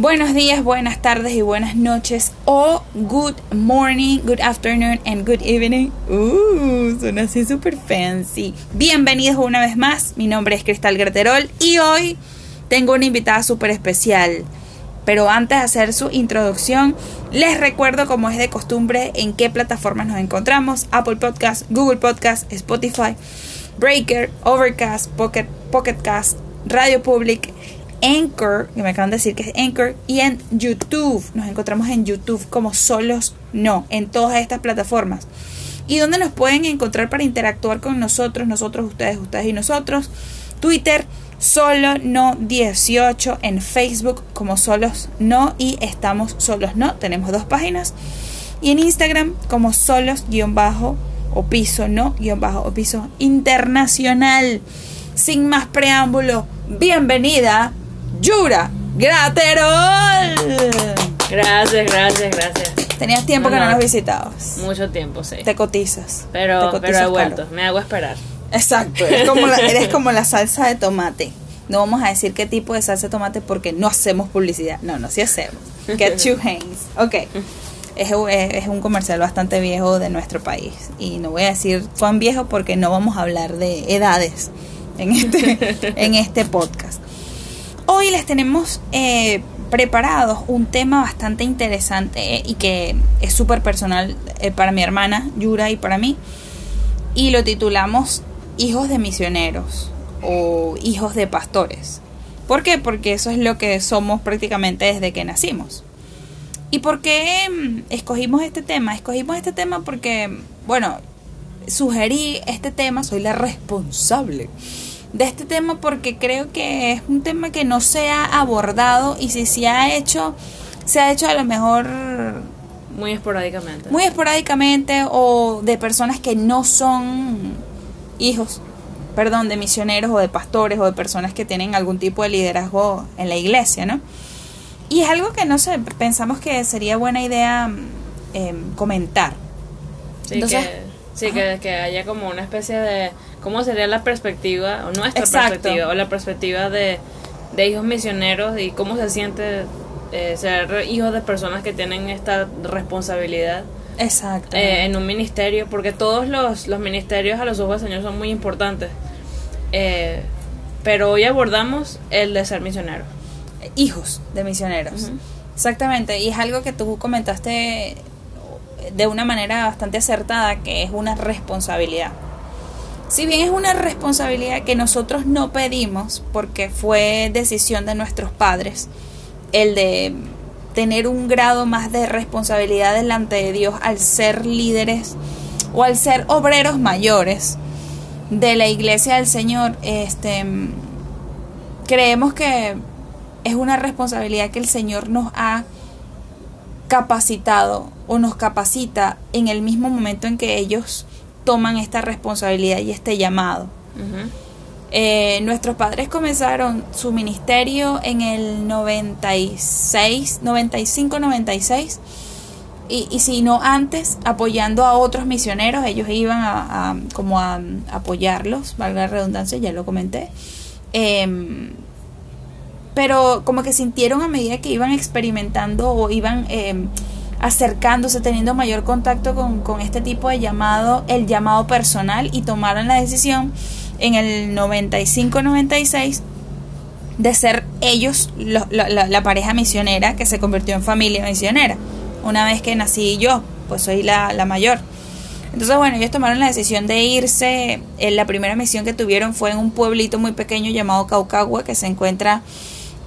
Buenos días, buenas tardes y buenas noches. O good morning, good afternoon and good evening. Uh, suena así súper fancy. Bienvenidos una vez más. Mi nombre es Cristal Graterol y hoy tengo una invitada súper especial. Pero antes de hacer su introducción, les recuerdo, como es de costumbre, en qué plataformas nos encontramos: Apple Podcast, Google Podcast, Spotify, Breaker, Overcast, Pocket Cast, Radio Public Anchor, que me acaban de decir que es Anchor, y en YouTube. Nos encontramos en YouTube como solos no, en todas estas plataformas. ¿Y dónde nos pueden encontrar para interactuar con nosotros, nosotros, ustedes, ustedes y nosotros? Twitter, solo no 18, en Facebook como solos no y estamos solos no, tenemos dos páginas. Y en Instagram como solos guion bajo o piso no guion bajo o piso internacional. Sin más preámbulo, bienvenida Yura Graterol. Gracias, gracias, gracias. Tenías tiempo que no nos visitabas. Mucho tiempo, sí. Te cotizas. Pero, Te cotizas pero he caro. vuelto, me hago esperar. Exacto, eres como, la, eres como la salsa de tomate. No vamos a decir qué tipo de salsa de tomate porque no hacemos publicidad. No, no, sí hacemos. Get your hands. Ok. Es, es un comercial bastante viejo de nuestro país. Y no voy a decir cuán viejo porque no vamos a hablar de edades en este, en este podcast. Hoy les tenemos eh, preparados un tema bastante interesante eh, y que es súper personal eh, para mi hermana Yura y para mí. Y lo titulamos Hijos de Misioneros o Hijos de Pastores. ¿Por qué? Porque eso es lo que somos prácticamente desde que nacimos. ¿Y por qué mm, escogimos este tema? Escogimos este tema porque, bueno, sugerí este tema, soy la responsable de este tema porque creo que es un tema que no se ha abordado y si se ha hecho, se ha hecho a lo mejor Muy esporádicamente. muy esporádicamente o de personas que no son hijos, perdón, de misioneros o de pastores o de personas que tienen algún tipo de liderazgo en la iglesia, ¿no? Y es algo que no sé, pensamos que sería buena idea em, comentar. Sí, Entonces- que, sí que, que haya como una especie de... ¿Cómo sería la perspectiva, o nuestra Exacto. perspectiva, o la perspectiva de, de hijos misioneros y cómo se siente eh, ser hijos de personas que tienen esta responsabilidad Exacto. eh, en un ministerio? Porque todos los, los ministerios a los ojos del Señor son muy importantes. Eh, pero hoy abordamos el de ser misionero. hijos de misioneros. Exactamente, y es algo que tú comentaste de una manera bastante acertada, que es una responsabilidad. Si bien es una responsabilidad que nosotros no pedimos, porque fue decisión de nuestros padres, el de tener un grado más de responsabilidad delante de Dios al ser líderes o al ser obreros mayores de la iglesia del Señor, este creemos que es una responsabilidad que el Señor nos ha capacitado o nos capacita en el mismo momento en que ellos toman esta responsabilidad y este llamado. Eh, nuestros padres comenzaron su ministerio en el 96, 95, 96. Y, y si no antes, apoyando a otros misioneros, ellos iban a, a- como a, apoyarlos, valga la redundancia, ya lo comenté. Em, pero como que sintieron a medida que iban experimentando o iban em, acercándose, teniendo mayor contacto con, con este tipo de llamado, el llamado personal, y tomaron la decisión en el 95-96 de ser ellos lo- la, la- la pareja misionera que se convirtió en familia misionera. Una vez que nací yo, pues soy la, la mayor. Entonces, bueno, ellos tomaron la decisión de irse. Eh, la primera misión que tuvieron fue en un pueblito muy pequeño llamado Caucagua, que se encuentra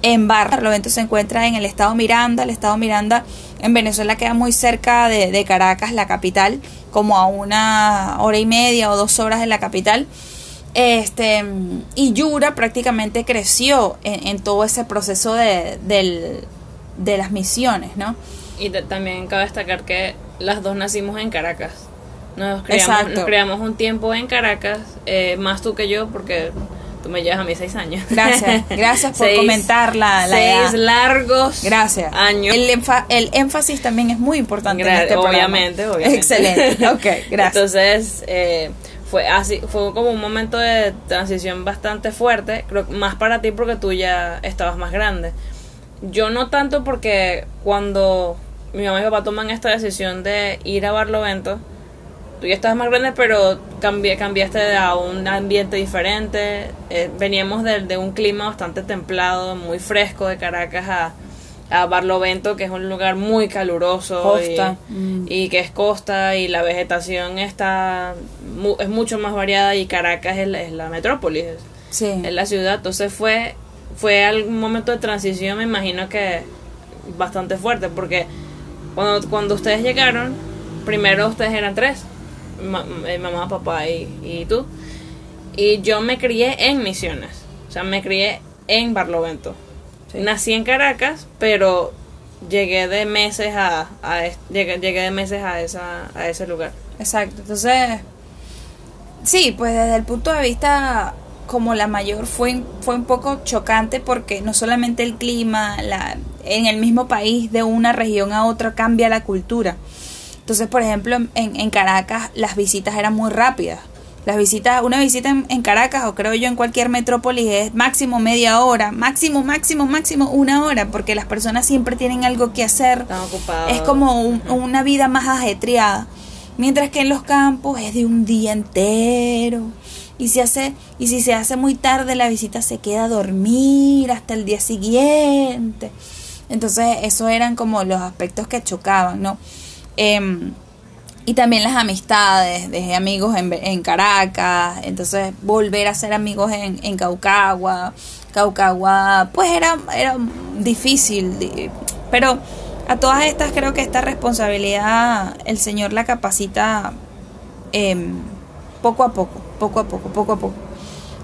en Barlovento, se encuentra en el estado Miranda. El estado Miranda en Venezuela queda muy cerca de, de Caracas, la capital, como a una hora y media o dos horas de la capital. Este, y Yura prácticamente creció en, en todo ese proceso de, del- de las misiones, ¿no? Y también cabe destacar que las dos nacimos en Caracas. Nos Exacto. nos criamos un tiempo en Caracas, eh, más tú que yo, porque tú me llevas a mí seis años. Gracias, gracias por Seis- comentar la, seis edad. largos Gracias. años. El, énfasis también es muy importante en este programa. obviamente, obviamente. Excelente. Ok, gracias. Entonces, eh, fue así, fue como un momento de transición bastante fuerte, creo más para ti porque tú ya estabas más grande. yo no tanto porque cuando mi mamá y mi papá toman esta decisión de ir a Barlovento, tú ya estabas más grande, pero cambié, cambiaste a un ambiente diferente. Eh, veníamos de, de, un clima bastante templado, muy fresco de Caracas a, a Barlovento, que es un lugar muy caluroso Costa. Y, Mm. y que es costa y la vegetación está mu- es mucho más variada y Caracas es la, es la metrópolis, Sí. es la ciudad. Entonces fue fue algún momento de transición, me imagino que bastante fuerte, porque cuando, cuando ustedes llegaron, primero ustedes eran tres, ma- eh, mamá, papá y, y tú, y yo me crié en Misiones, o sea, me crié en Barlovento. Sí. Nací en Caracas, pero llegué de meses a, a llegué, llegué de meses a esa a ese lugar. Exacto. Entonces, sí, pues desde el punto de vista como la mayor fue, fue un poco chocante porque no solamente el clima, la, en el mismo país de una región a otra cambia la cultura. Entonces, por ejemplo, en, en Caracas las visitas eran muy rápidas. Las visitas, una visita en, en Caracas o creo yo en cualquier metrópolis es máximo media hora, máximo, máximo, máximo una hora, porque las personas siempre tienen algo que hacer. Están ocupados. Es como un- una vida más ajetreada. Mientras que en los campos es de un día entero. Y si, hace, y si se hace muy tarde, la visita se queda a dormir hasta el día siguiente. Entonces, esos eran como los aspectos que chocaban, ¿no? Em, y también las amistades, dejé amigos en, en Caracas, entonces volver a ser amigos en, en Caucagua. Caucagua, pues era, era difícil, di- pero a todas estas creo que esta responsabilidad el Señor la capacita em, poco a poco, poco a poco, poco a poco.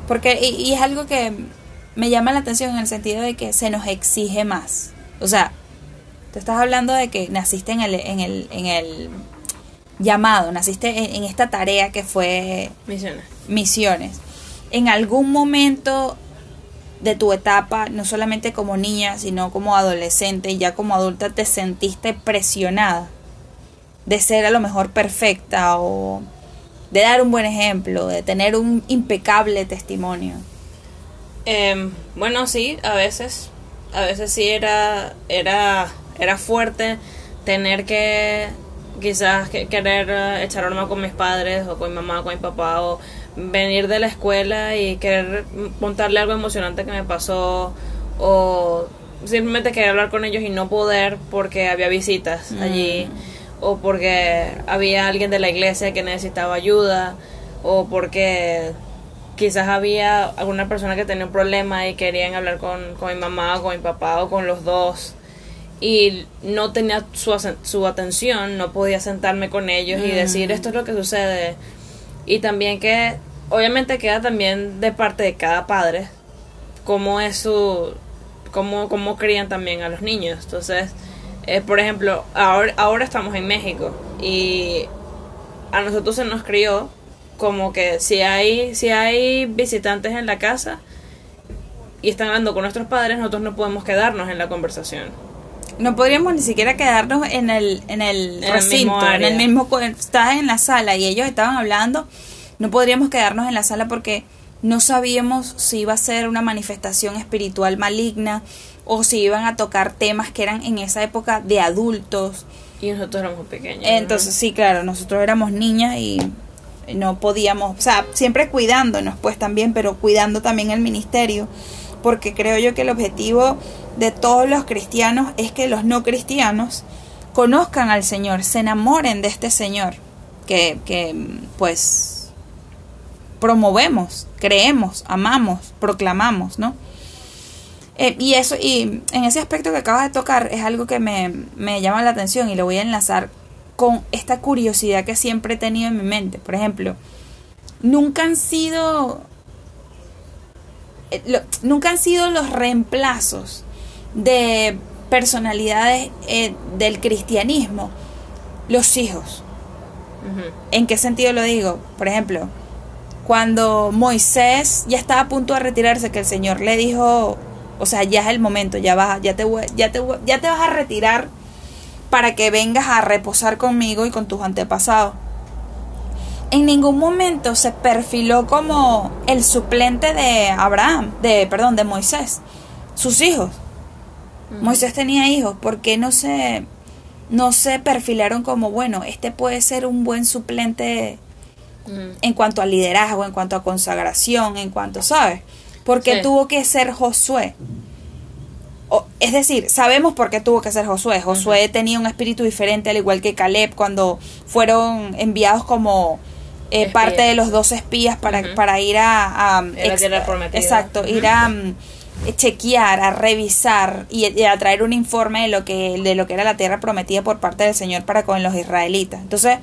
Porque, y, y es algo que me llama la atención en el sentido de que se nos exige más. O sea, te estás hablando de que naciste en el, en el, en el llamado, naciste en, en esta tarea que fue Misiones. misiones. En algún momento de tu etapa, no solamente como niña, sino como adolescente y ya como adulta, te sentiste presionada de ser a lo mejor perfecta o de dar un buen ejemplo, de tener un impecable testimonio. Em, bueno, sí, a veces, a veces sí era, era, era fuerte tener que quizás que- querer eh, echar broma con mis padres o con mi mamá, con mi papá o venir de la escuela y querer contarle algo emocionante que me pasó o simplemente querer hablar con ellos y no poder porque había visitas allí o porque había alguien de la iglesia que necesitaba ayuda o porque quizás había alguna persona que tenía un problema y querían hablar con, con mi mamá o con mi papá o con los dos y no tenía su, su atención, no podía sentarme con ellos y decir esto es lo que sucede. Y también que obviamente queda también de parte de cada padre cómo es su cómo, cómo crían también a los niños. Entonces, eh, por ejemplo, ahora, ahora estamos en México y a nosotros se nos crió como que si hay si hay visitantes en la casa y están hablando con nuestros padres, nosotros no podemos quedarnos en la conversación. No podríamos ni siquiera quedarnos en el, en el En recinto, en el mismo... Estás en la sala y ellos estaban hablando, no podríamos quedarnos en la sala porque no sabíamos si iba a ser una manifestación espiritual maligna o si iban a tocar temas que eran en esa época de adultos. Y nosotros éramos pequeños. ¿no? Entonces, sí, claro, nosotros éramos niñas y no podíamos, o sea, siempre cuidándonos, pues también, pero cuidando también el ministerio, porque creo yo que el objetivo de todos los cristianos es que los no cristianos conozcan al Señor, se enamoren de este Señor, que, que pues promovemos, creemos, amamos, proclamamos, ¿no? Eh, y eso, y en ese aspecto que acabas de tocar, es algo que me, me llama la atención y lo voy a enlazar con esta curiosidad que siempre he tenido en mi mente. Por ejemplo, nunca han sido. Eh, lo- nunca han sido los reemplazos de personalidades eh, del cristianismo los hijos. ¿En qué sentido lo digo? Por ejemplo, cuando Moisés ya estaba a punto de retirarse, que el Señor le dijo, o sea, ya es el momento, ya vas, ya te, ya te, ya te vas a retirar para que vengas a reposar conmigo y con tus antepasados. En ningún momento se perfiló como el suplente de Abraham, de perdón, de Moisés, sus hijos. Moisés tenía hijos, ¿por qué no se, no se perfilaron como, bueno, este puede ser un buen suplente en cuanto a liderazgo, en cuanto a consagración, en cuanto, ¿sabes? Porque Sí. tuvo que ser Josué. O- es decir, sabemos por qué tuvo que ser Josué. Josué tenía un espíritu diferente, al igual que Caleb, cuando fueron enviados como eh, parte de los dos espías para, para ir a... a la tierra prometida. Exacto, ir a mm, chequear, a revisar y, y a traer un informe de lo que de lo que era la tierra prometida por parte del Señor para con los israelitas. Entonces,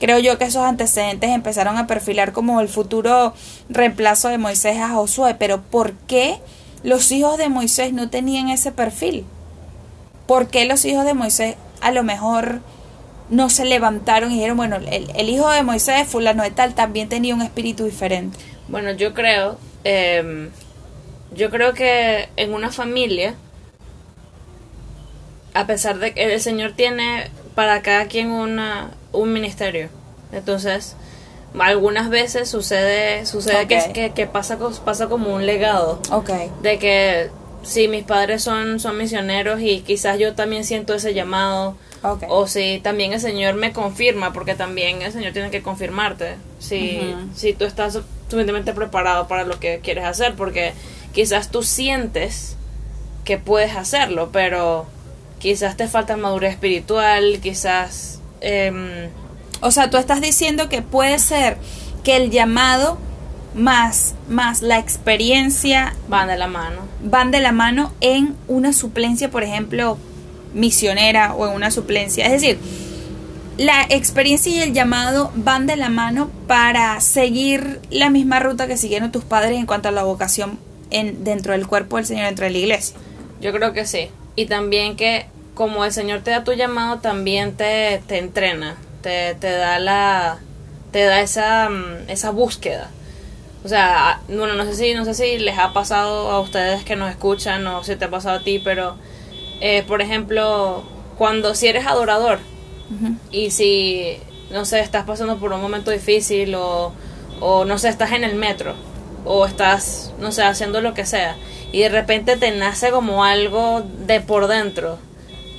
creo yo que esos antecedentes empezaron a perfilar como el futuro reemplazo de Moisés a Josué, pero ¿por qué los hijos de Moisés no tenían ese perfil? ¿Por qué los hijos de Moisés a lo mejor no se levantaron y dijeron, bueno, el, el hijo de Moisés, fulano de tal, también tenía un espíritu diferente? Bueno, yo creo, em, yo creo que en una familia, a pesar de que el Señor tiene para cada quien una, un ministerio, entonces algunas veces sucede, sucede que, que, que pasa, pasa como un legado, Ok. de que si mis padres son, son misioneros y quizás yo también siento ese llamado, o si también el Señor me confirma, porque también el Señor tiene que confirmarte. Si, si tú estás su- suficientemente preparado para lo que quieres hacer, porque quizás tú sientes que puedes hacerlo, pero quizás te falta madurez espiritual, quizás... em, O sea, tú estás diciendo que puede ser que el llamado más, más la experiencia van de la mano. Van de la mano en una suplencia, por ejemplo, misionera o en una suplencia. Es decir, la experiencia y el llamado van de la mano para seguir la misma ruta que siguieron tus padres en cuanto a la vocación en, dentro del cuerpo del Señor, dentro de la iglesia. Yo creo que sí. Y también que como el Señor te da tu llamado, también te, te entrena, te, te da la te da esa, mm, esa búsqueda. O sea, a- bueno, no sé si no sé si les ha pasado a ustedes que nos escuchan o si te ha pasado a ti, pero eh, por ejemplo, cuando si eres adorador y si no sé, estás pasando por un momento difícil o o no sé, estás en el metro o estás, no sé, haciendo lo que sea y de repente te nace como algo de por dentro.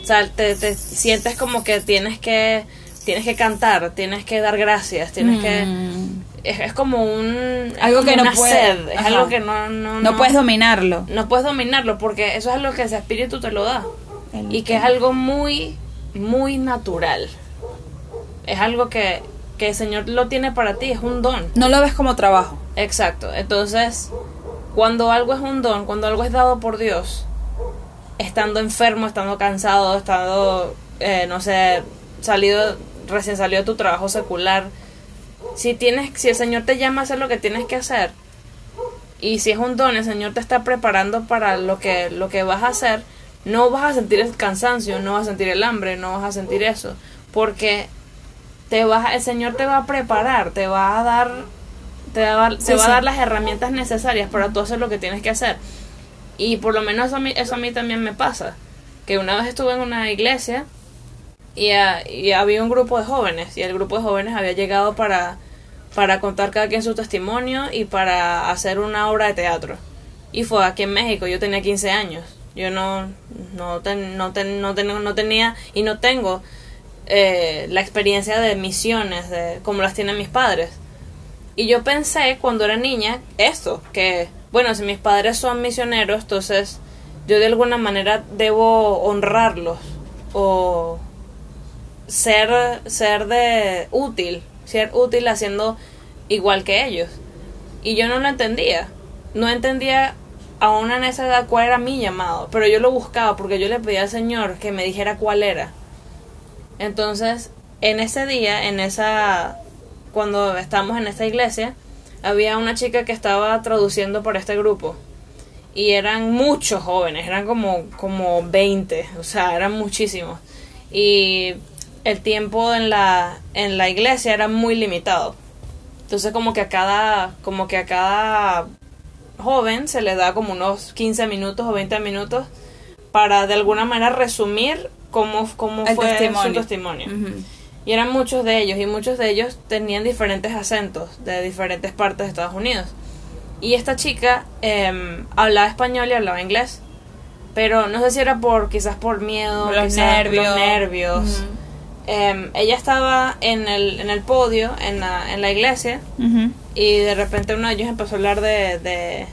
O sea, te, te sientes como que tienes que tienes que cantar, tienes que dar gracias, tienes que Mm. Es, es como un Algo como que no una puede- sed, es ajá. algo que no no, No puedes dominarlo. no puedes dominarlo porque eso es algo que ese espíritu te lo da El- y que es algo muy muy natural. Es algo que que el Señor lo tiene para ti, es un don. No lo ves como trabajo. Exacto. Entonces, cuando algo es un don, cuando algo es dado por Dios, estando enfermo, estando cansado, estando, eh, no sé, salido, recién salido de tu trabajo secular, si tienes, si el Señor te llama a hacer lo que tienes que hacer, y si es un don, el Señor te está preparando para lo que, lo que vas a hacer, no vas a sentir el cansancio, no vas a sentir el hambre, no vas a sentir eso, porque te vas, el Señor te va a preparar, te va a dar, te va a dar, te Sí, va sí. a dar las herramientas necesarias para tú hacer lo que tienes que hacer. Y por lo menos eso a mí, eso a mí también me pasa. Que una vez estuve en una iglesia y, ah, y había un grupo de jóvenes y el grupo de jóvenes había llegado para, para contar cada quien su testimonio y para hacer una obra de teatro. Y fue aquí en México, yo tenía 15 años. Yo no, no, ten- no, ten- no, ten- no tenía y no tengo eh, la experiencia de misiones de, como las tienen mis padres. Y yo pensé cuando era niña esto, que bueno, si mis padres son misioneros, entonces yo de alguna manera debo honrarlos o ser ser de útil, ser útil haciendo igual que ellos. Y yo no lo entendía. No entendía aún en esa edad cuál era mi llamado, pero yo lo buscaba porque yo le pedía al Señor que me dijera cuál era. Entonces, en ese día, en esa cuando estábamos en esta iglesia, había una chica que estaba traduciendo por este grupo. Y eran muchos jóvenes, eran como, como 20, o sea, eran muchísimos. Y el tiempo en la, en la iglesia era muy limitado. Entonces como que a cada, como que a cada joven se le da como unos 15 minutos o 20 minutos para de alguna manera resumir cómo, cómo El fue testimonio. su testimonio. Y eran muchos de ellos, y muchos de ellos tenían diferentes acentos de diferentes partes de Estados Unidos. Y esta chica em, hablaba español y hablaba inglés, pero no sé si era por quizás por miedo, Los quizás nervios. los nervios. Ujú. Em, ella estaba en el, en el podio, en la, en la iglesia, y de repente uno de ellos empezó a hablar de, de,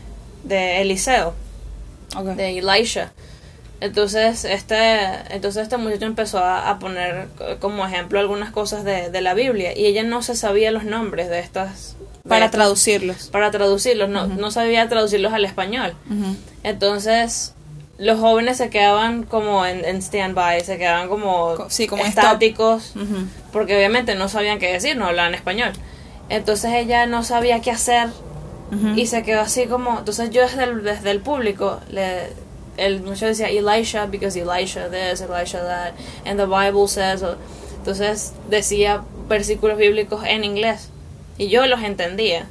de Eliseo, de Elisha. Entonces este, entonces este muchacho empezó a, a poner como ejemplo algunas cosas de, de la Biblia y ella no se sabía los nombres de estas de Para estas- traducirlos. para traducirlos, no, no sabía traducirlos al español. Entonces los jóvenes se quedaban como en, en stand-by, se quedaban como, sí, estáticos, porque obviamente no sabían qué decir, no hablaban español. Entonces ella no sabía qué hacer y se quedó así como, entonces yo desde el, desde el público, le, el muchacho decía Elisha, because Elisha this, Elisha that, and the Bible says, entonces decía versículos bíblicos en inglés. Y yo los entendía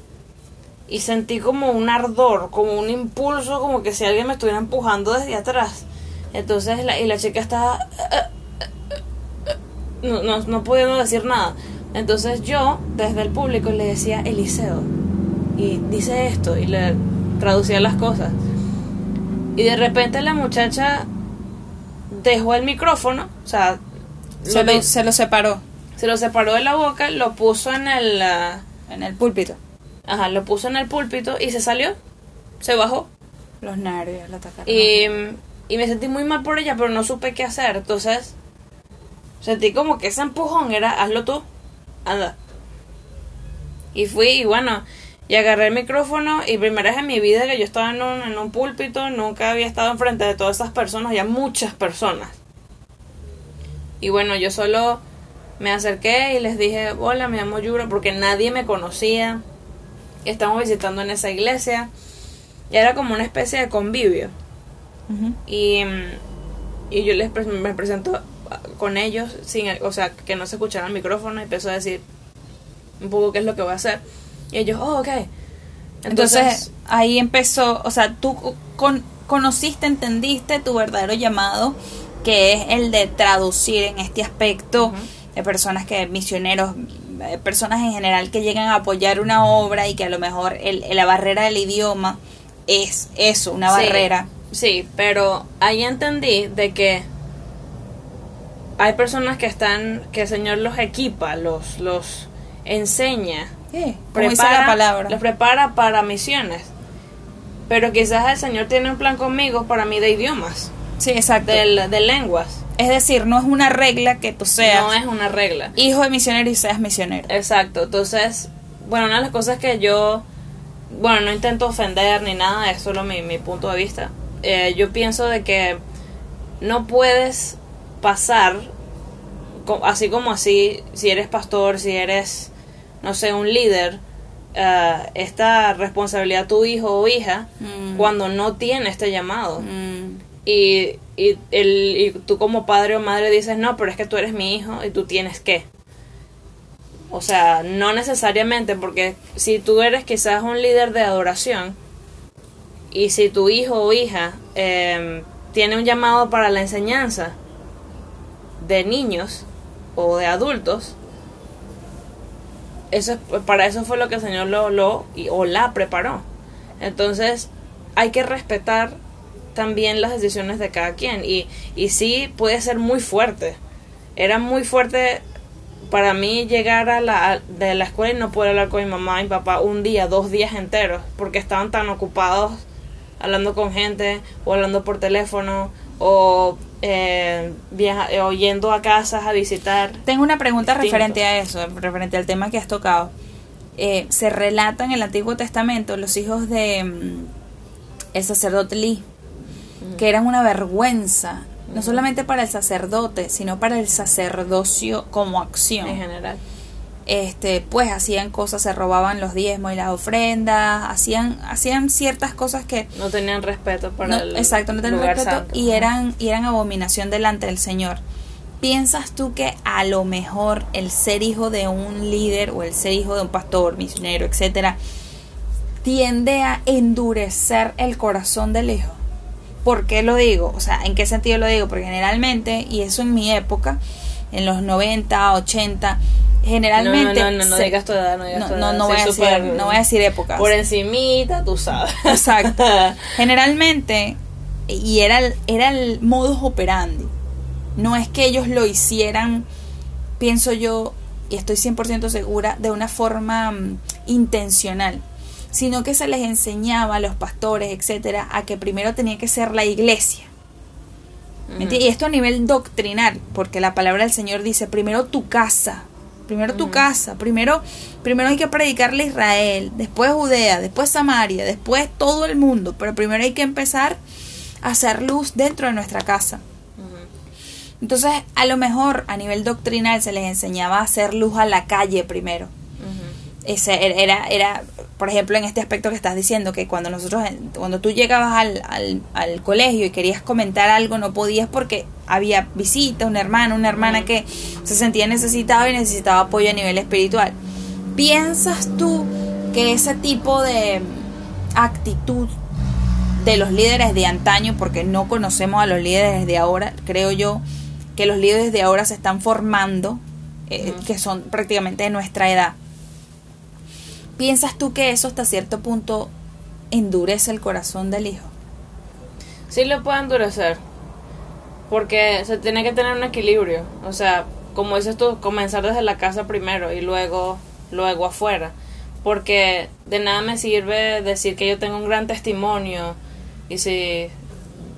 y sentí como un ardor, como un impulso, como que si alguien me estuviera empujando desde atrás. Entonces, la, y la chica estaba... No, no, no pudiendo decir nada. Entonces yo, desde el público, le decía Eliseo. Y dice esto, y le traducía las cosas. Y de repente la muchacha dejó el micrófono, o sea, Se, lo se lo separó se lo separó de la boca, lo puso en el... ah, en el púlpito. Ajá, lo puso en el púlpito y se salió. Se bajó. Los nervios la atacaron. Y, y me sentí muy mal por ella, pero no supe qué hacer. Entonces, sentí como que ese empujón era, hazlo tú, anda. Y fui, y bueno, y agarré el micrófono, y primera vez en mi vida que yo estaba en un, en un púlpito, nunca había estado enfrente de todas esas personas, ya muchas personas. Y bueno, yo solo me acerqué y les dije, hola, me llamo Yura, porque nadie me conocía. Estamos visitando en esa iglesia. Y era como una especie de convivio. Y, y yo les pre- me presento con ellos, sin, o sea, que no se escuchara el micrófono y empezó a decir un poco qué es lo que voy a hacer. Y ellos, oh, ok. Entonces, ahí empezó, o sea, tú con- conociste, entendiste tu verdadero llamado, que es el de traducir en este aspecto de personas que, misioneros, personas en general que llegan a apoyar una obra y que a lo mejor el, la barrera del idioma es eso, una Sí, barrera. Sí, pero ahí entendí de que hay personas que están, que el Señor los equipa, los, los enseña, Sí, dice la palabra. los prepara para misiones. Pero quizás el Señor tiene un plan conmigo para mí de idiomas, Sí, exacto. de, de lenguas. Es decir, no es una regla que tú seas No es una regla. hijo de misionero y seas misionero. Exacto, entonces, bueno, una de las cosas que yo, bueno, no intento ofender ni nada, es solo mi, mi punto de vista. Eh, yo pienso de que no puedes pasar, así como así, si eres pastor, si eres, no sé, un líder, eh, esta responsabilidad a tu hijo o hija Mm. cuando no tiene este llamado. Mm, Y, y, el, y tú como padre o madre dices, no, pero es que tú eres mi hijo y tú tienes que. O sea, no necesariamente, porque si tú eres quizás un líder de adoración y si tu hijo o hija eh, tiene un llamado para la enseñanza de niños o de adultos, eso es, para eso fue lo que el Señor lo, lo y- o la preparó. Entonces, hay que respetar también las decisiones de cada quien. Y, y sí puede ser muy fuerte. Era muy fuerte para mí llegar a la, de la escuela y no poder hablar con mi mamá y mi papá un día, dos días enteros, porque estaban tan ocupados hablando con gente o hablando por teléfono o eh, viaja- eh, o yendo a casas a visitar. Tengo una pregunta referente a eso, referente al tema que has tocado. Eh, se relata en el Antiguo Testamento los hijos de mm, el sacerdote Lee, que eran una vergüenza, no solamente para el sacerdote, sino para el sacerdocio como acción. En general. Este, pues hacían cosas, se robaban los diezmos y las ofrendas, hacían, hacían ciertas cosas que No tenían respeto para no, el exacto, no tenían lugar respeto santo. y eran, y eran abominación delante del Señor. ¿Piensas tú que a lo mejor el ser hijo de un líder o el ser hijo de un pastor, misionero, etcétera, tiende a endurecer el corazón del hijo? ¿Por qué lo digo? O sea, ¿en qué sentido lo digo? Porque generalmente, y eso en mi época, en los 90, 80, generalmente... No, no, no, no se- digas tu edad, no digas no, tu no, edad. no voy a decir, no voy a decir épocas. Por encimita, tú sabes. Exacto. Generalmente y era el, era el modus operandi. No es que ellos lo hicieran, pienso yo, y estoy 100% segura, de una forma mm, intencional, sino que se les enseñaba a los pastores, etcétera, a que primero tenía que ser la iglesia. Y esto a nivel doctrinal, porque la palabra del Señor dice, primero tu casa, primero tu casa, primero, primero hay que predicarle a Israel, después Judea, después Samaria, después todo el mundo, pero primero hay que empezar a hacer luz dentro de nuestra casa. Entonces, a lo mejor a nivel doctrinal se les enseñaba a hacer luz a la calle primero. Ese era, era, por ejemplo, en este aspecto que estás diciendo, que cuando nosotros, cuando tú llegabas al, al, al colegio y querías comentar algo, no podías porque había visita, un hermano, una hermana que se sentía necesitado y necesitaba apoyo a nivel espiritual. ¿Piensas tú que ese tipo de actitud de los líderes de antaño, porque no conocemos a los líderes de ahora, creo yo que los líderes de ahora se están formando, eh, que son prácticamente de nuestra edad. ¿Piensas tú que eso hasta cierto punto endurece el corazón del hijo? Sí lo puede endurecer, porque se tiene que tener un equilibrio, o sea, como dices tú, comenzar desde la casa primero y luego, luego afuera, porque de nada me sirve decir que yo tengo un gran testimonio y si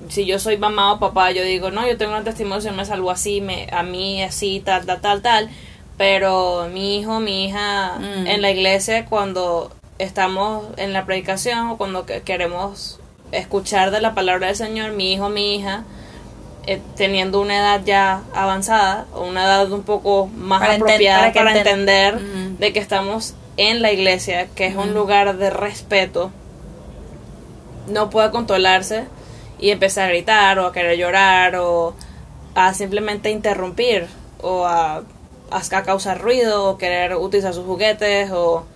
si yo soy mamá o papá, yo digo, no, yo tengo un testimonio, se me salvó así, me, a mí así, tal, tal, tal, tal. Pero mi hijo, mi hija, Mm. en la iglesia, cuando estamos en la predicación o cuando que- queremos escuchar de la palabra del Señor, mi hijo, mi hija, eh, teniendo una edad ya avanzada o una edad un poco más Para enten- apropiada para para, enten- entender Mm. de que estamos en la iglesia, que es un Mm. lugar de respeto, no puede controlarse y empezar a gritar o a querer llorar o a simplemente interrumpir o a, a causar ruido o querer utilizar sus juguetes o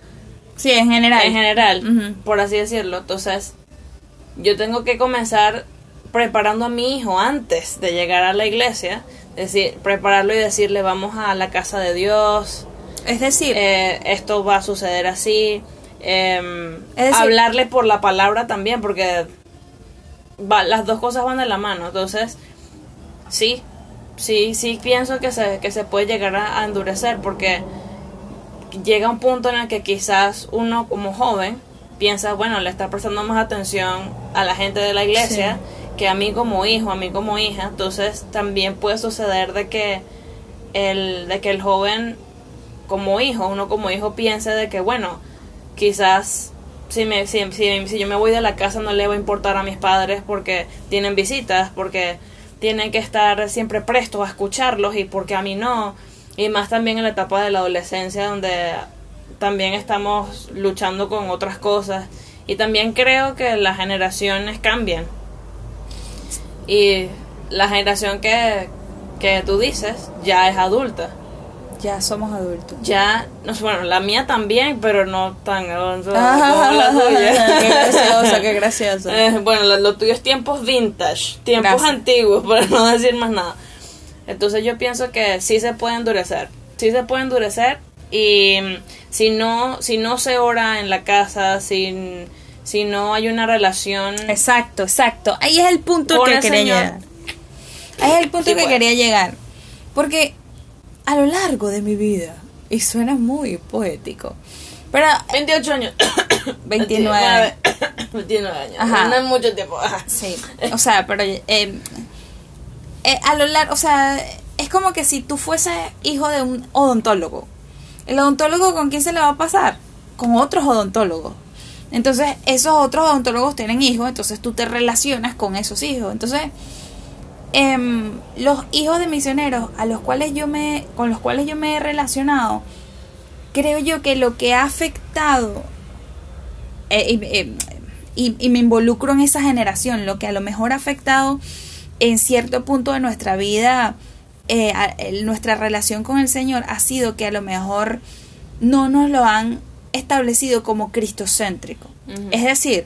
Sí, en general. en general, por así decirlo. Entonces, yo tengo que comenzar preparando a mi hijo antes de llegar a la iglesia, decir, prepararlo y decirle vamos a la casa de Dios, Es decir, eh, esto va a suceder así. em, Es decir- hablarle por la palabra también, porque va, las dos cosas van de la mano. Entonces, sí, sí, sí pienso que se, que se puede llegar a, a endurecer, porque llega un punto en el que quizás uno como joven piensa, bueno, le está prestando más atención a la gente de la iglesia que a mí como hijo, a mí como hija. Entonces, también puede suceder de que el, de que el joven como hijo, uno como hijo piense de que, bueno, quizás si, me, si, si, si yo me voy de la casa no le va a importar a mis padres porque tienen visitas, porque tienen que estar siempre prestos a escucharlos y porque a mí no. Y más también en la etapa de la adolescencia donde también estamos luchando con otras cosas. Y también creo que las generaciones cambian. Y la generación que, que tú dices ya es adulta. Ya somos adultos. Ya, no bueno, la mía también, pero no tan avanzada como la tuya. qué gracioso, qué gracioso. Eh, bueno, lo, lo tuyo es tiempos vintage, tiempos Gracias. antiguos, para no decir más nada. Entonces yo pienso que sí se puede endurecer, sí se puede endurecer y mm, si no, si no se ora en la casa, si, si no hay una relación... Exacto, exacto. Ahí es el punto que quería llegar. Ahí es el punto Sí, que pues. quería llegar. Porque a lo largo de mi vida, y suena muy poético, pero 28 años. 29. 29 años. Ajá. No es mucho tiempo. Ajá. Sí, o sea, pero eh, eh, a lo largo, o sea, es como que si tú fueses hijo de un odontólogo, el odontólogo con quién se le va a pasar? Con otros odontólogos. Entonces, esos otros odontólogos tienen hijos, entonces tú te relacionas con esos hijos. Entonces, em, los hijos de misioneros a los cuales yo me, con los cuales yo me he relacionado, creo yo que lo que ha afectado eh, y, eh, y- y me involucro en esa generación, lo que a lo mejor ha afectado en cierto punto de nuestra vida, eh, a- el- nuestra relación con el Señor ha sido que a lo mejor no nos lo han establecido como cristocéntrico. Ujú. Es decir,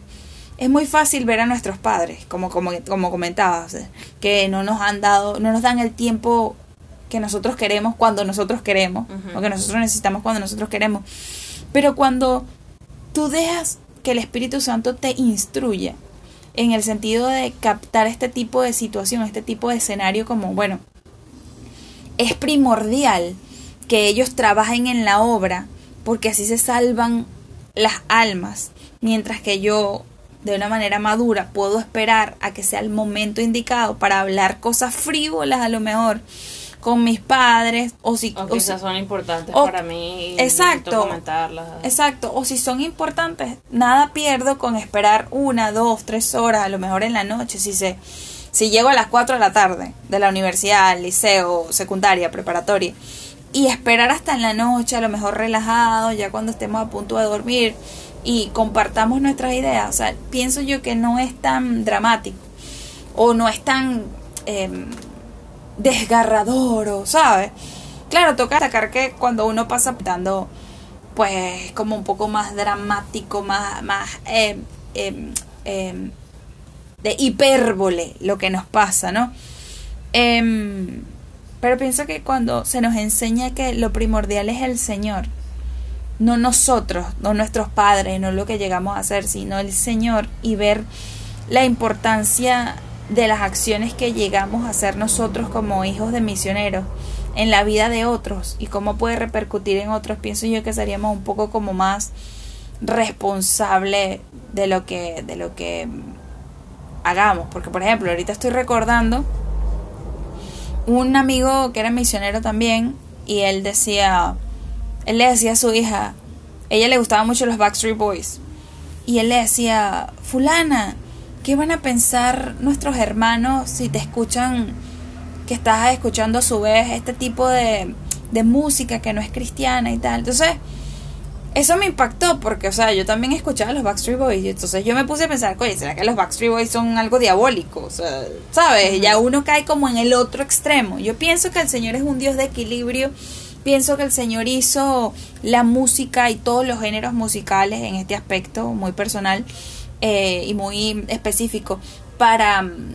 es muy fácil ver a nuestros padres, como, como, como comentabas, eh, que no nos han dado, no nos dan el tiempo que nosotros queremos cuando nosotros queremos, o que nosotros necesitamos cuando nosotros queremos. Pero cuando tú dejas que el Espíritu Santo te instruya, en el sentido de captar este tipo de situación, este tipo de escenario como, bueno, es primordial que ellos trabajen en la obra porque así se salvan las almas, mientras que yo de una manera madura puedo esperar a que sea el momento indicado para hablar cosas frívolas a lo mejor con mis padres o si o quizás son importantes o- para mí exacto. comentarlas exacto. O si son importantes nada pierdo con esperar una dos tres horas a lo mejor en la noche si se si llego a las 4 de la tarde de la universidad liceo secundaria preparatoria y esperar hasta en la noche a lo mejor relajado ya cuando estemos a punto de dormir y compartamos nuestras ideas o sea pienso yo que no es tan dramático o no es tan em, desgarrador, o, ¿sabes? Claro, toca destacar que cuando uno pasa dando, pues, como un poco más dramático, más, más em, em, de hipérbole lo que nos pasa, ¿no? Pero pienso que cuando se nos enseña que lo primordial es el Señor, no nosotros, no nuestros padres, no lo que llegamos a hacer, sino el Señor y ver la importancia de las acciones que llegamos a hacer nosotros como hijos de misioneros en la vida de otros y cómo puede repercutir en otros, pienso yo que seríamos un poco como más responsable de lo que de lo que hagamos, porque por ejemplo, ahorita estoy recordando un amigo que era misionero también y él decía él le decía a su hija, ella le gustaban mucho los Backstreet Boys y él le decía, fulana, ¿qué van a pensar nuestros hermanos si te escuchan que estás escuchando a su vez este tipo de, de música que no es cristiana y tal? Entonces, eso me impactó porque, o sea, yo también escuchaba los Backstreet Boys y entonces yo me puse a pensar, oye, ¿será que los Backstreet Boys son algo diabólico? O sea, ¿sabes? Ya uno cae como en el otro extremo. Yo pienso que el Señor es un Dios de equilibrio. Pienso que el Señor hizo la música y todos los géneros musicales en este aspecto muy personal eh, y muy específico para mm,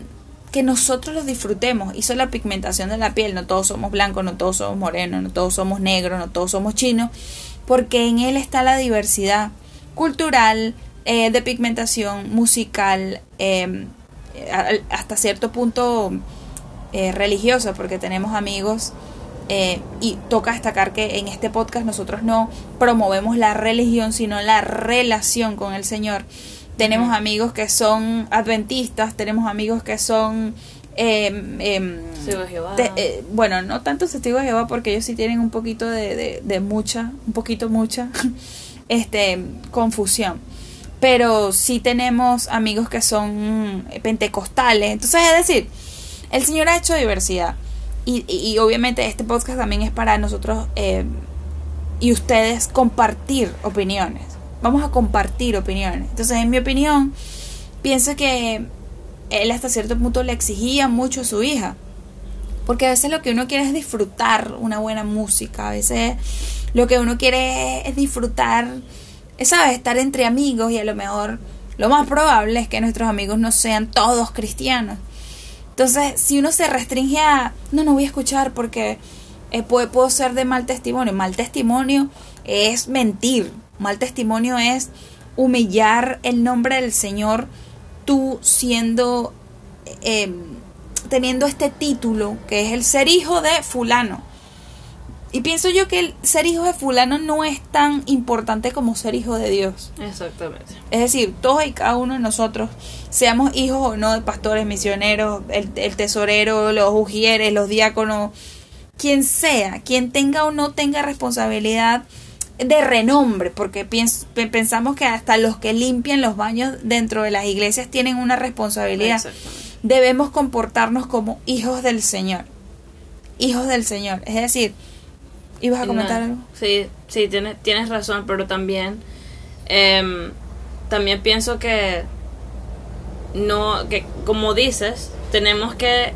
que nosotros los disfrutemos. Hizo la pigmentación de la piel. No todos somos blancos, no todos somos morenos, no todos somos negros, no todos somos chinos porque en él está la diversidad cultural, eh, de pigmentación, musical, a- hasta cierto punto eh, religiosa, porque tenemos amigos eh, y toca destacar que en este podcast nosotros no promovemos la religión, sino la relación con el Señor. Tenemos amigos que son adventistas, tenemos amigos que son... Sí, de Jehová. te- eh, bueno, no tanto testigos de Jehová porque ellos sí tienen un poquito de, de, de mucha, un poquito mucha, este, confusión. Pero sí tenemos amigos que son eh, pentecostales. Entonces, es decir, el Señor ha hecho diversidad. Y, y, obviamente este podcast también es para nosotros eh, y ustedes compartir opiniones. Vamos a compartir opiniones. Entonces, en mi opinión, pienso que él hasta cierto punto le exigía mucho a su hija. Porque a veces lo que uno quiere es disfrutar una buena música. A veces lo que uno quiere es disfrutar, es, ¿sabes? Estar entre amigos y a lo mejor lo más probable es que nuestros amigos no sean todos cristianos. Entonces, si uno se restringe a, no, no voy a escuchar porque eh, puedo ser de mal testimonio. Mal testimonio es mentir. Mal testimonio es humillar el nombre del Señor tú siendo, eh, teniendo este título que es el ser hijo de fulano. Y pienso yo que el ser hijo de fulano no es tan importante como ser hijo de Dios. Exactamente. Es decir, todos y cada uno de nosotros, seamos hijos o no de pastores, misioneros, el, el tesorero, los ujieres, los diáconos, quien sea, quien tenga o no tenga responsabilidad de renombre, porque pensamos que hasta los que limpian los baños dentro de las iglesias tienen una responsabilidad. Debemos comportarnos como hijos del Señor. Hijos del Señor. Es decir, ¿ibas a comentar no- algo? Sí, sí, tienes, tienes razón, pero también, em, también pienso que no, que como dices, tenemos que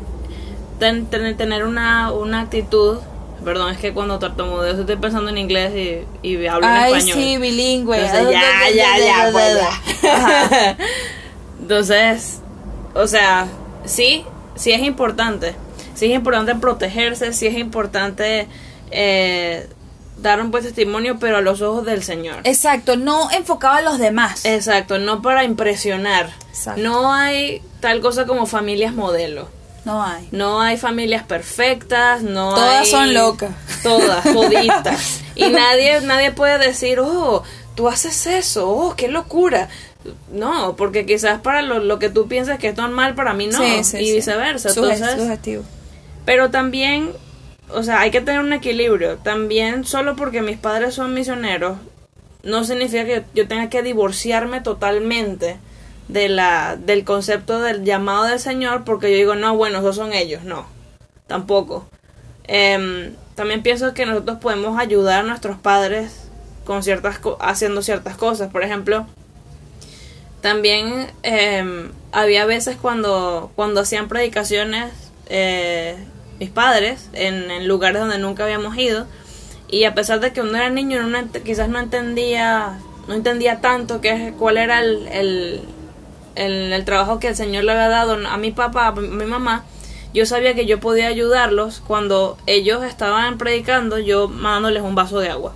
ten- ten- tener una, una actitud, perdón, es que cuando tartamudeo estoy pensando en inglés y, y hablo en Ay, español. sí, bilingüe. Entonces, ya, ya, ya, pues ya. Entonces, o sea, sí, sí es importante. Sí es importante protegerse, sí es importante eh, dar un buen testimonio, pero a los ojos del Señor. Exacto, no enfocado a los demás. Exacto, no para impresionar. Exacto. No hay tal cosa como familias modelo. No hay. No hay familias perfectas, no Todas hay- son locas. Todas, toditas. y nadie, nadie puede decir, oh, tú haces eso, oh, qué locura. No, porque quizás para lo, lo que tú piensas que es normal, para mí no, Sí, sí, y viceversa. Entonces, pero también, o sea, hay que tener un equilibrio. También solo porque mis padres son misioneros, no significa que yo tenga que divorciarme totalmente de la, del concepto del llamado del Señor porque yo digo, no, bueno, esos son ellos. No, tampoco. Em, también pienso que nosotros podemos ayudar a nuestros padres con ciertas co- haciendo ciertas cosas. Por ejemplo, también eh, había veces cuando, cuando hacían predicaciones eh, mis padres en, en lugares donde nunca habíamos ido y a pesar de que uno era niño no quizás no entendía no entendía tanto qué, cuál era el, el, el, el trabajo que el Señor le había dado a mi papá, a mi mamá, yo sabía que yo podía ayudarlos cuando ellos estaban predicando, yo mandándoles un vaso de agua.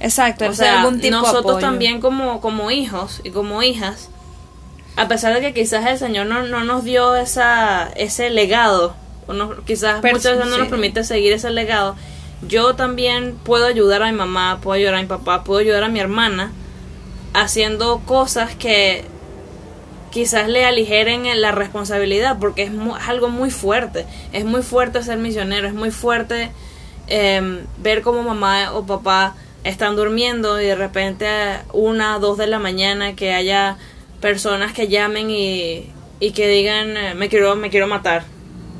Exacto, O sea, algún tipo nosotros apoyo. también como, como hijos y como hijas, a pesar de que quizás el Señor no, no nos dio esa, ese legado, no- quizás Pero muchas veces no nos permite seguir ese legado, yo también puedo ayudar a mi mamá, puedo ayudar a mi papá, puedo ayudar a mi hermana haciendo cosas que quizás le aligeren la responsabilidad porque es, mu- es algo muy fuerte. Es muy fuerte ser misionero es muy fuerte em, ver cómo mamá o papá están durmiendo y de repente a una dos de la mañana que haya personas que llamen y, y que digan me quiero me quiero matar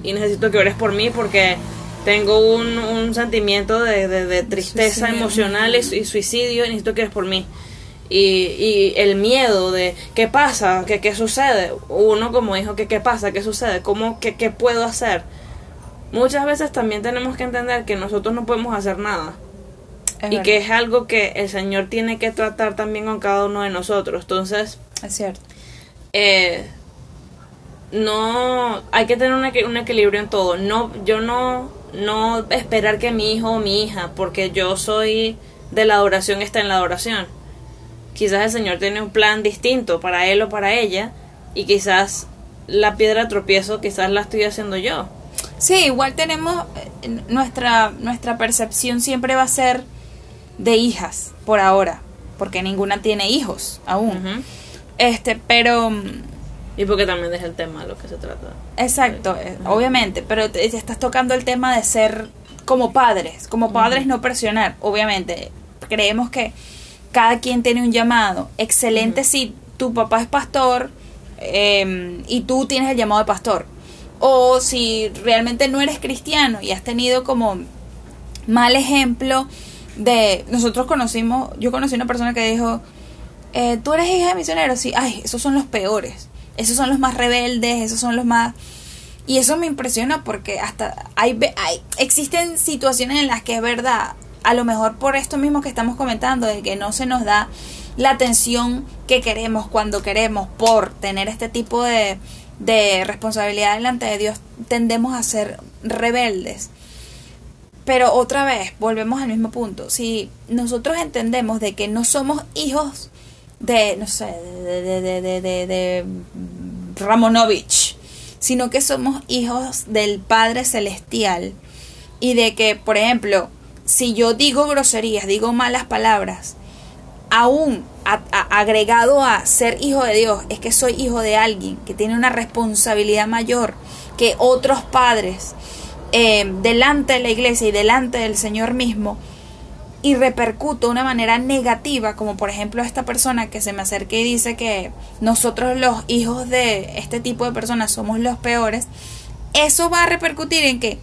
y necesito que ores por mí porque tengo un, un sentimiento de, de- de tristeza Suicidio. emocional y, su- y suicidio y necesito que ores por mí y, y el miedo de qué pasa, qué, qué sucede, uno como hijo, ¿qué, qué pasa, qué sucede, ¿Cómo, qué, qué puedo hacer. Muchas veces también tenemos que entender que nosotros no podemos hacer nada Es y verdad, que es algo que el Señor tiene que tratar también con cada uno de nosotros. Entonces, es cierto. eh, no hay que tener un, equi- un equilibrio en todo. No yo no no esperar que mi hijo o mi hija porque yo soy de la adoración está en la adoración. Quizás el señor tiene un plan distinto para él o para ella y quizás la piedra tropiezo quizás la estoy haciendo yo. Sí, igual tenemos eh, nuestra nuestra percepción siempre va a ser de hijas por ahora, porque ninguna tiene hijos aún. Este, pero y porque también es el tema de lo que se trata exacto, eh, obviamente, pero te, te estás tocando el tema de ser como padres, como padres no presionar, obviamente. Creemos que cada quien tiene un llamado. Excelente si tu papá es pastor eh, y tú tienes el llamado de pastor. O si realmente no eres cristiano y has tenido como mal ejemplo de nosotros conocimos yo conocí una persona que dijo eh, tú eres hija de misionero sí ay esos son los peores esos son los más rebeldes esos son los más y eso me impresiona porque hasta hay, hay existen situaciones en las que es verdad a lo mejor por esto mismo que estamos comentando de que no se nos da la atención que queremos cuando queremos por tener este tipo de, de responsabilidad delante de Dios tendemos a ser rebeldes pero otra vez, volvemos al mismo punto. Si nosotros entendemos de que no somos hijos de, no sé, de, de, de, de, Ramonovich, sino que somos hijos del Padre Celestial y de que, por ejemplo, si yo digo groserías, digo malas palabras, aún a- agregado a ser hijo de Dios, es que soy hijo de alguien que tiene una responsabilidad mayor que otros padres eh, delante de la iglesia y delante del Señor mismo y repercuto de una manera negativa, como por ejemplo esta persona que se me acerca y dice que nosotros los hijos de este tipo de personas somos los peores, eso va a repercutir en que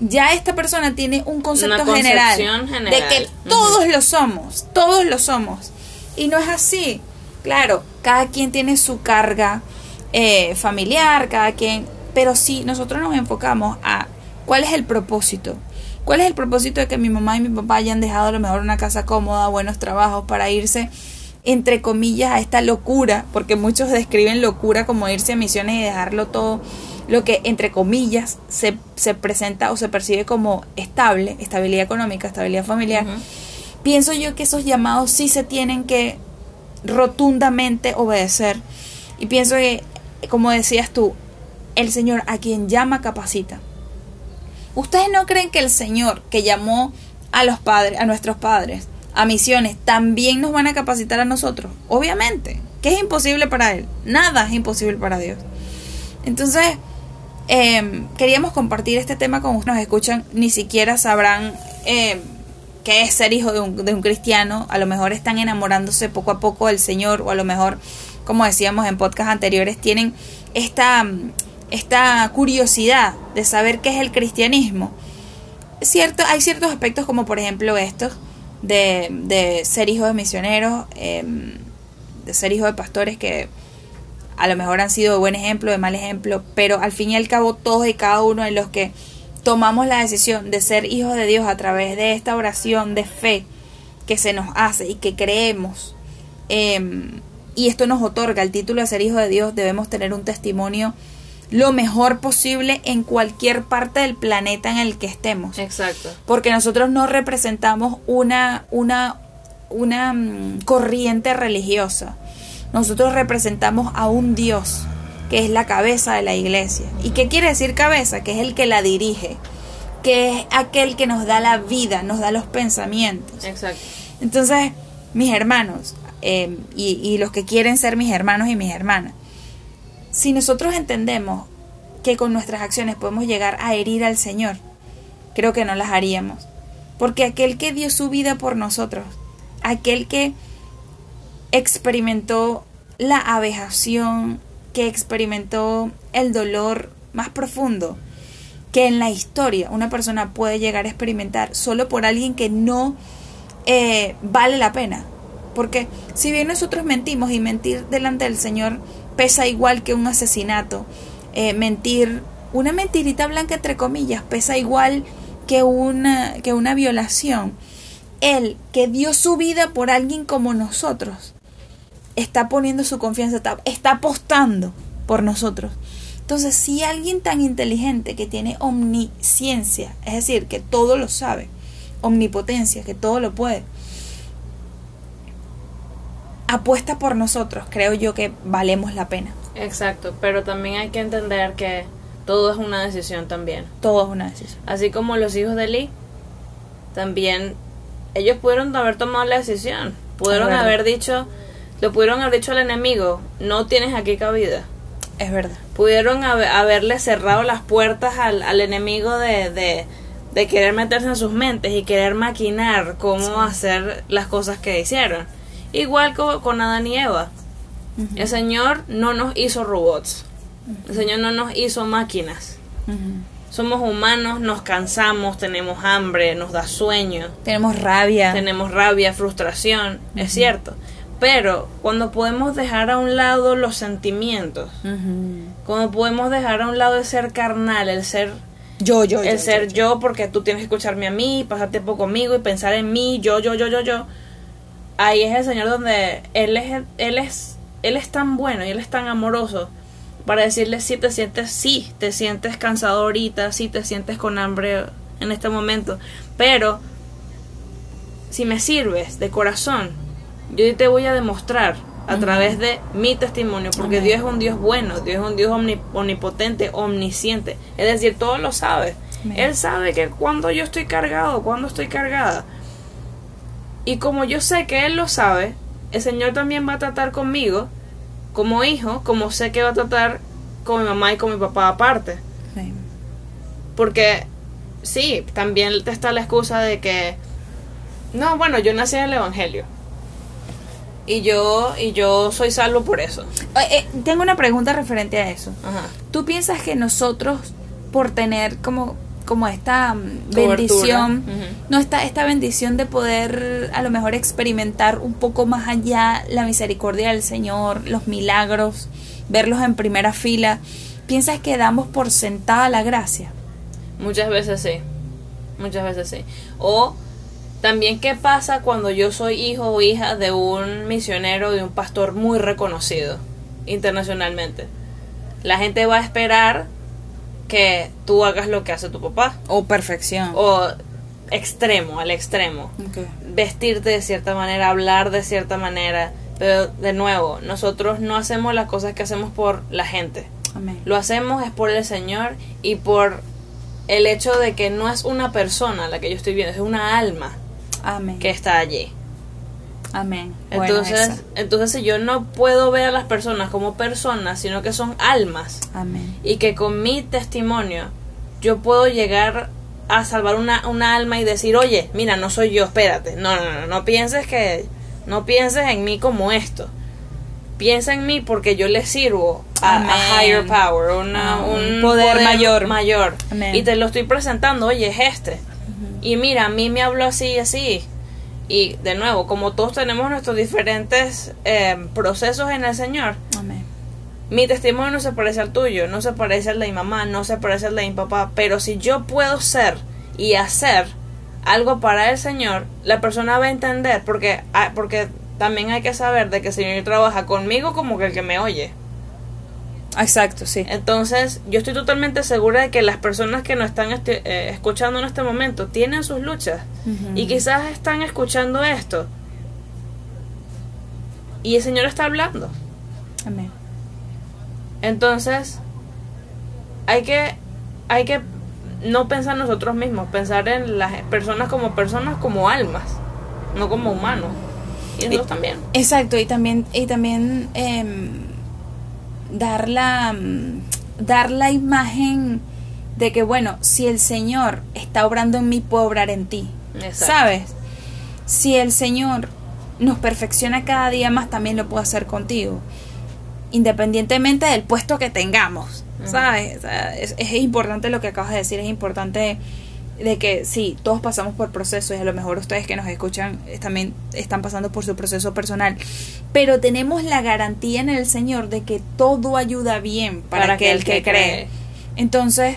ya esta persona tiene un concepto general, de que todos lo somos, todos lo somos. Y no es así. Claro, cada quien tiene su carga eh, familiar, cada quien, pero si nosotros nos enfocamos a cuál es el propósito, cuál es el propósito de que mi mamá y mi papá hayan dejado a lo mejor una casa cómoda, buenos trabajos para irse entre comillas a esta locura, porque muchos describen locura como irse a misiones y dejarlo todo lo que entre comillas se, se presenta o se percibe como estable, estabilidad económica, estabilidad familiar, pienso yo que esos llamados sí se tienen que rotundamente obedecer. Y pienso que, como decías tú, el Señor a quien llama capacita. ¿Ustedes no creen que el Señor que llamó a los padres, a nuestros padres, a misiones, también nos van a capacitar a nosotros? Obviamente. ¿Qué es imposible para Él? Nada es imposible para Dios. Entonces, eh, queríamos compartir este tema con ustedes. Nos escuchan, ni siquiera sabrán eh, qué es ser hijo de un, de un cristiano. A lo mejor están enamorándose poco a poco del Señor, o a lo mejor, como decíamos en podcast anteriores, tienen esta, esta curiosidad de saber qué es el cristianismo. Cierto, hay ciertos aspectos como por ejemplo estos de, de ser hijo de misioneros, eh, de ser hijo de pastores que a lo mejor han sido de buen ejemplo, de mal ejemplo, pero al fin y al cabo todos y cada uno de los que tomamos la decisión de ser hijos de Dios a través de esta oración de fe que se nos hace y que creemos, eh, y esto nos otorga el título de ser hijo de Dios, debemos tener un testimonio lo mejor posible en cualquier parte del planeta en el que estemos Exacto. porque nosotros no representamos una, una, una mm, corriente religiosa. Nosotros representamos a un Dios que es la cabeza de la iglesia. ¿Y qué quiere decir cabeza? Que es el que la dirige, que es aquel que nos da la vida, nos da los pensamientos. Exacto. Entonces, mis hermanos, eh, y, y los que quieren ser mis hermanos y mis hermanas, si nosotros entendemos que con nuestras acciones podemos llegar a herir al Señor, creo que no las haríamos. Porque aquel que dio su vida por nosotros, aquel que experimentó la abejación, que experimentó el dolor más profundo que en la historia una persona puede llegar a experimentar solo por alguien que no eh, vale la pena. Porque si bien nosotros mentimos y mentir delante del Señor pesa igual que un asesinato, eh, mentir, una mentirita blanca entre comillas, pesa igual que una, que una violación. Él que dio su vida por alguien como nosotros, está poniendo su confianza, está, está apostando por nosotros. Entonces, si alguien tan inteligente que tiene omnisciencia, es decir, que todo lo sabe, omnipotencia, que todo lo puede, apuesta por nosotros, creo yo que valemos la pena. Exacto. Pero también hay que entender que todo es una decisión también. Todo es una decisión. Así como los hijos de Lee, también ellos pudieron haber tomado la decisión. Pudieron haber dicho, le pudieron haber dicho al enemigo, no tienes aquí cabida. Es verdad. Pudieron haber- haberle cerrado las puertas al, al enemigo de, de, de querer meterse en sus mentes y querer maquinar cómo hacer las cosas que hicieron. Igual co- con Adán y Eva. El Señor no nos hizo robots. El Señor no nos hizo máquinas. Somos humanos, nos cansamos, tenemos hambre, nos da sueño, Tenemos rabia. tenemos rabia, frustración, es cierto. Pero cuando podemos dejar a un lado los sentimientos, cuando podemos dejar a un lado el ser carnal, el ser Yo, yo, yo. el ser yo, yo, porque tú tienes que escucharme a mí, pasar tiempo conmigo y pensar en mí, yo, yo, yo, yo, yo. Ahí es el Señor donde él es él es él es tan bueno y él es tan amoroso para decirle si te sientes sí, te sientes cansado ahorita, si te sientes con hambre en este momento, pero si me sirves de corazón, yo te voy a demostrar a través de mi testimonio, porque. Dios es un Dios bueno, Dios es un Dios omni- omnipotente, omnisciente, es decir, todo lo sabe. Él sabe que cuando yo estoy cargado, cuando estoy cargada. Y como yo sé que Él lo sabe, el Señor también va a tratar conmigo como hijo, como sé que va a tratar con mi mamá y con mi papá aparte. Sí. Porque sí, también está la excusa de que no, bueno, yo nací en el evangelio. Y yo y yo soy salvo por eso. Eh, eh, tengo una pregunta referente a eso. Ajá. ¿Tú piensas que nosotros, por tener como, como esta mm, Cobertura. bendición, no esta, esta bendición de poder a lo mejor experimentar un poco más allá la misericordia del Señor, los milagros, verlos en primera fila, piensas que damos por sentada la gracia? Muchas veces sí. Muchas veces sí. O también qué pasa cuando yo soy hijo o hija de un misionero, de un pastor muy reconocido internacionalmente. La gente va a esperar que tú hagas lo que hace tu papá. O perfección. O extremo, al extremo. Ok. Vestirte de cierta manera, hablar de cierta manera. Pero de nuevo, nosotros no hacemos las cosas que hacemos por la gente. Amén. Lo hacemos es por el Señor y por el hecho de que no es una persona la que yo estoy viendo, es una alma Amén. que está allí. Amén. Bueno, Entonces, esa. entonces si yo no puedo ver a las personas como personas, sino que son almas Amén. y que con mi testimonio yo puedo llegar a salvar una, una alma y decir, oye, mira, no soy yo, espérate, no, no, no, no pienses que, no pienses en mí como esto, piensa en mí porque yo le sirvo a, higher power, una- un, poder mayor. mayor, Amén. y te lo estoy presentando, oye, es este, y mira, a mí me habló así y así. Y de nuevo, como todos tenemos nuestros diferentes eh, procesos en el Señor, Amén. mi testimonio no se parece al tuyo, no se parece al de mi mamá, no se parece al de mi papá, pero si yo puedo ser y hacer algo para el Señor, la persona va a entender, porque, ah, porque también hay que saber de que el Señor trabaja conmigo como que el que me oye. Exacto, sí. Entonces, yo estoy totalmente segura de que las personas que nos están eh, escuchando en este momento tienen sus luchas y quizás están escuchando esto y el Señor está hablando. Amén. Entonces, hay que, hay que no pensar nosotros mismos, pensar en las personas como personas, como almas, no como humanos. Y nosotros también. Exacto, y también, y también em, dar la mm, dar la imagen de que bueno, si el Señor está obrando en mí, puedo obrar en ti. Exacto. ¿Sabes? Si el Señor nos perfecciona cada día más, también lo puedo hacer contigo. Independientemente del puesto que tengamos. ¿Sabes? O sea, es, es importante lo que acabas de decir, es importante de que sí, todos pasamos por procesos y a lo mejor ustedes que nos escuchan también están pasando por su proceso personal, pero tenemos la garantía en el Señor de que todo ayuda bien para, aquel que, cree. Entonces,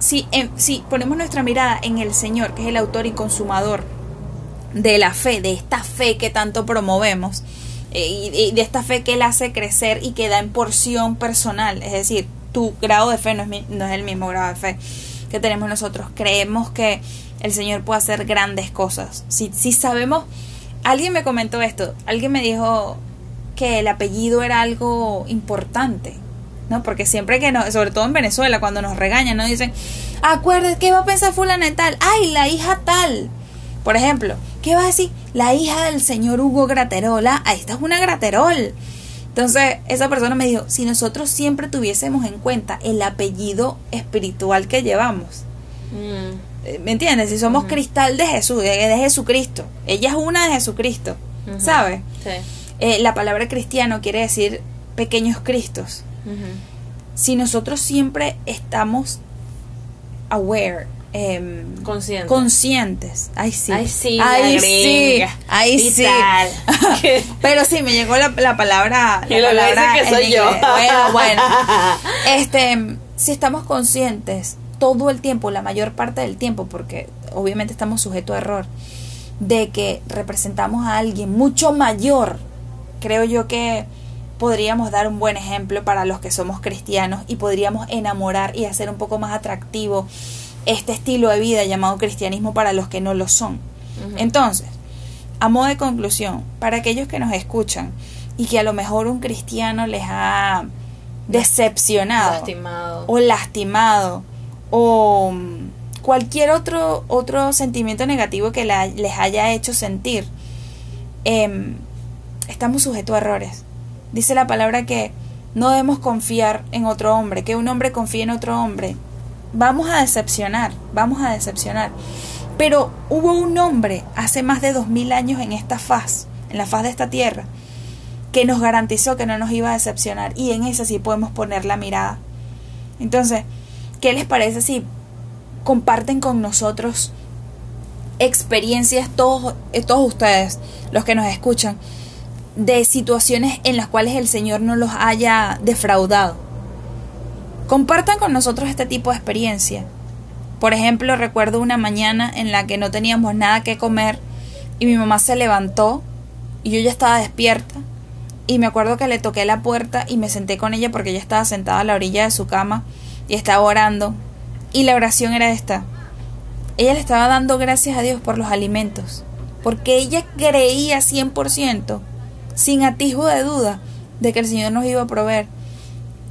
si, em, si ponemos nuestra mirada en el Señor, que es el autor y consumador de la fe, de esta fe que tanto promovemos, eh, y, y de esta fe que Él hace crecer y que da en porción personal, es decir, tu grado de fe no es, mi- no es el mismo grado de fe que tenemos nosotros. Creemos que el Señor puede hacer grandes cosas. Si, si sabemos, alguien me comentó esto, alguien me dijo que el apellido era algo importante. ¿no? Porque siempre que nos, sobre todo en Venezuela, cuando nos regañan, nos dicen, acuérdate, ¿qué va a pensar fulana tal? Ay, la hija tal. Por ejemplo, ¿qué va a decir? La hija del señor Hugo Graterola. Ah, esta es una Graterol. Entonces, esa persona me dijo, si nosotros siempre tuviésemos en cuenta el apellido espiritual que llevamos, Mm, eh, ¿me entiendes? Si somos cristal de Jesús, de, de Jesucristo, ella es una de Jesucristo, Ujú. ¿sabes? sí. Eh, la palabra cristiano quiere decir pequeños cristos. Si nosotros siempre estamos aware, Consciente. conscientes, ay sí, Ay, sí, ay sí, ay ¿Y sí. Pero sí, me llegó la, la palabra. Y la luego palabra que soy yo. Bueno, bueno. Este, si estamos conscientes todo el tiempo, la mayor parte del tiempo, porque obviamente estamos sujetos a error, de que representamos a alguien mucho mayor, creo yo que podríamos dar un buen ejemplo para los que somos cristianos y podríamos enamorar y hacer un poco más atractivo este estilo de vida llamado cristianismo para los que no lo son. Entonces, a modo de conclusión, para aquellos que nos escuchan y que a lo mejor un cristiano les ha decepcionado Lastimado. o lastimado o mm, cualquier otro otro sentimiento negativo que la- les haya hecho sentir em, estamos sujetos a errores dice la palabra que no debemos confiar en otro hombre que un hombre confíe en otro hombre vamos a decepcionar vamos a decepcionar pero hubo un hombre hace más de dos mil años en esta faz en la faz de esta tierra que nos garantizó que no nos iba a decepcionar y en ese sí podemos poner la mirada entonces, ¿qué les parece si comparten con nosotros experiencias todos, eh, todos ustedes, los que nos escuchan, de situaciones en las cuales el Señor no los haya defraudado? Compartan con nosotros este tipo de experiencia. Por ejemplo, recuerdo una mañana en la que no teníamos nada que comer y mi mamá se levantó y yo ya estaba despierta y me acuerdo que le toqué la puerta y me senté con ella porque ella estaba sentada a la orilla de su cama y estaba orando. Y la oración era esta. Ella le estaba dando gracias a Dios por los alimentos, porque ella creía 100%, sin atisbo de duda, de que el Señor nos iba a proveer.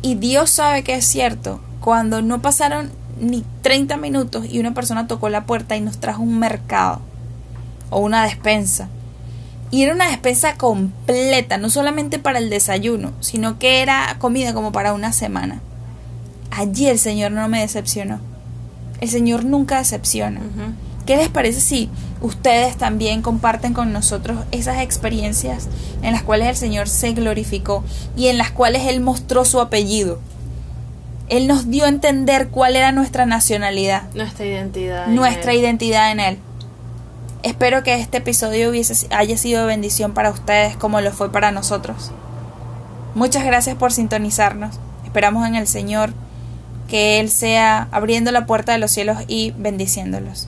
Y Dios sabe que es cierto. Cuando no pasaron ni 30 minutos y una persona tocó la puerta y nos trajo un mercado o una despensa. Y era una despensa completa, no solamente para el desayuno, sino que era comida como para una semana. Allí el Señor no me decepcionó. El Señor nunca decepciona. ¿Qué les parece si ustedes también comparten con nosotros esas experiencias en las cuales el Señor se glorificó y en las cuales Él mostró su apellido? Él nos dio a entender cuál era nuestra nacionalidad. Nuestra identidad. Nuestra identidad en Él. Espero que este episodio hubiese, haya sido de bendición para ustedes como lo fue para nosotros. Muchas gracias por sintonizarnos. Esperamos en el Señor que Él sea abriendo la puerta de los cielos y bendiciéndolos.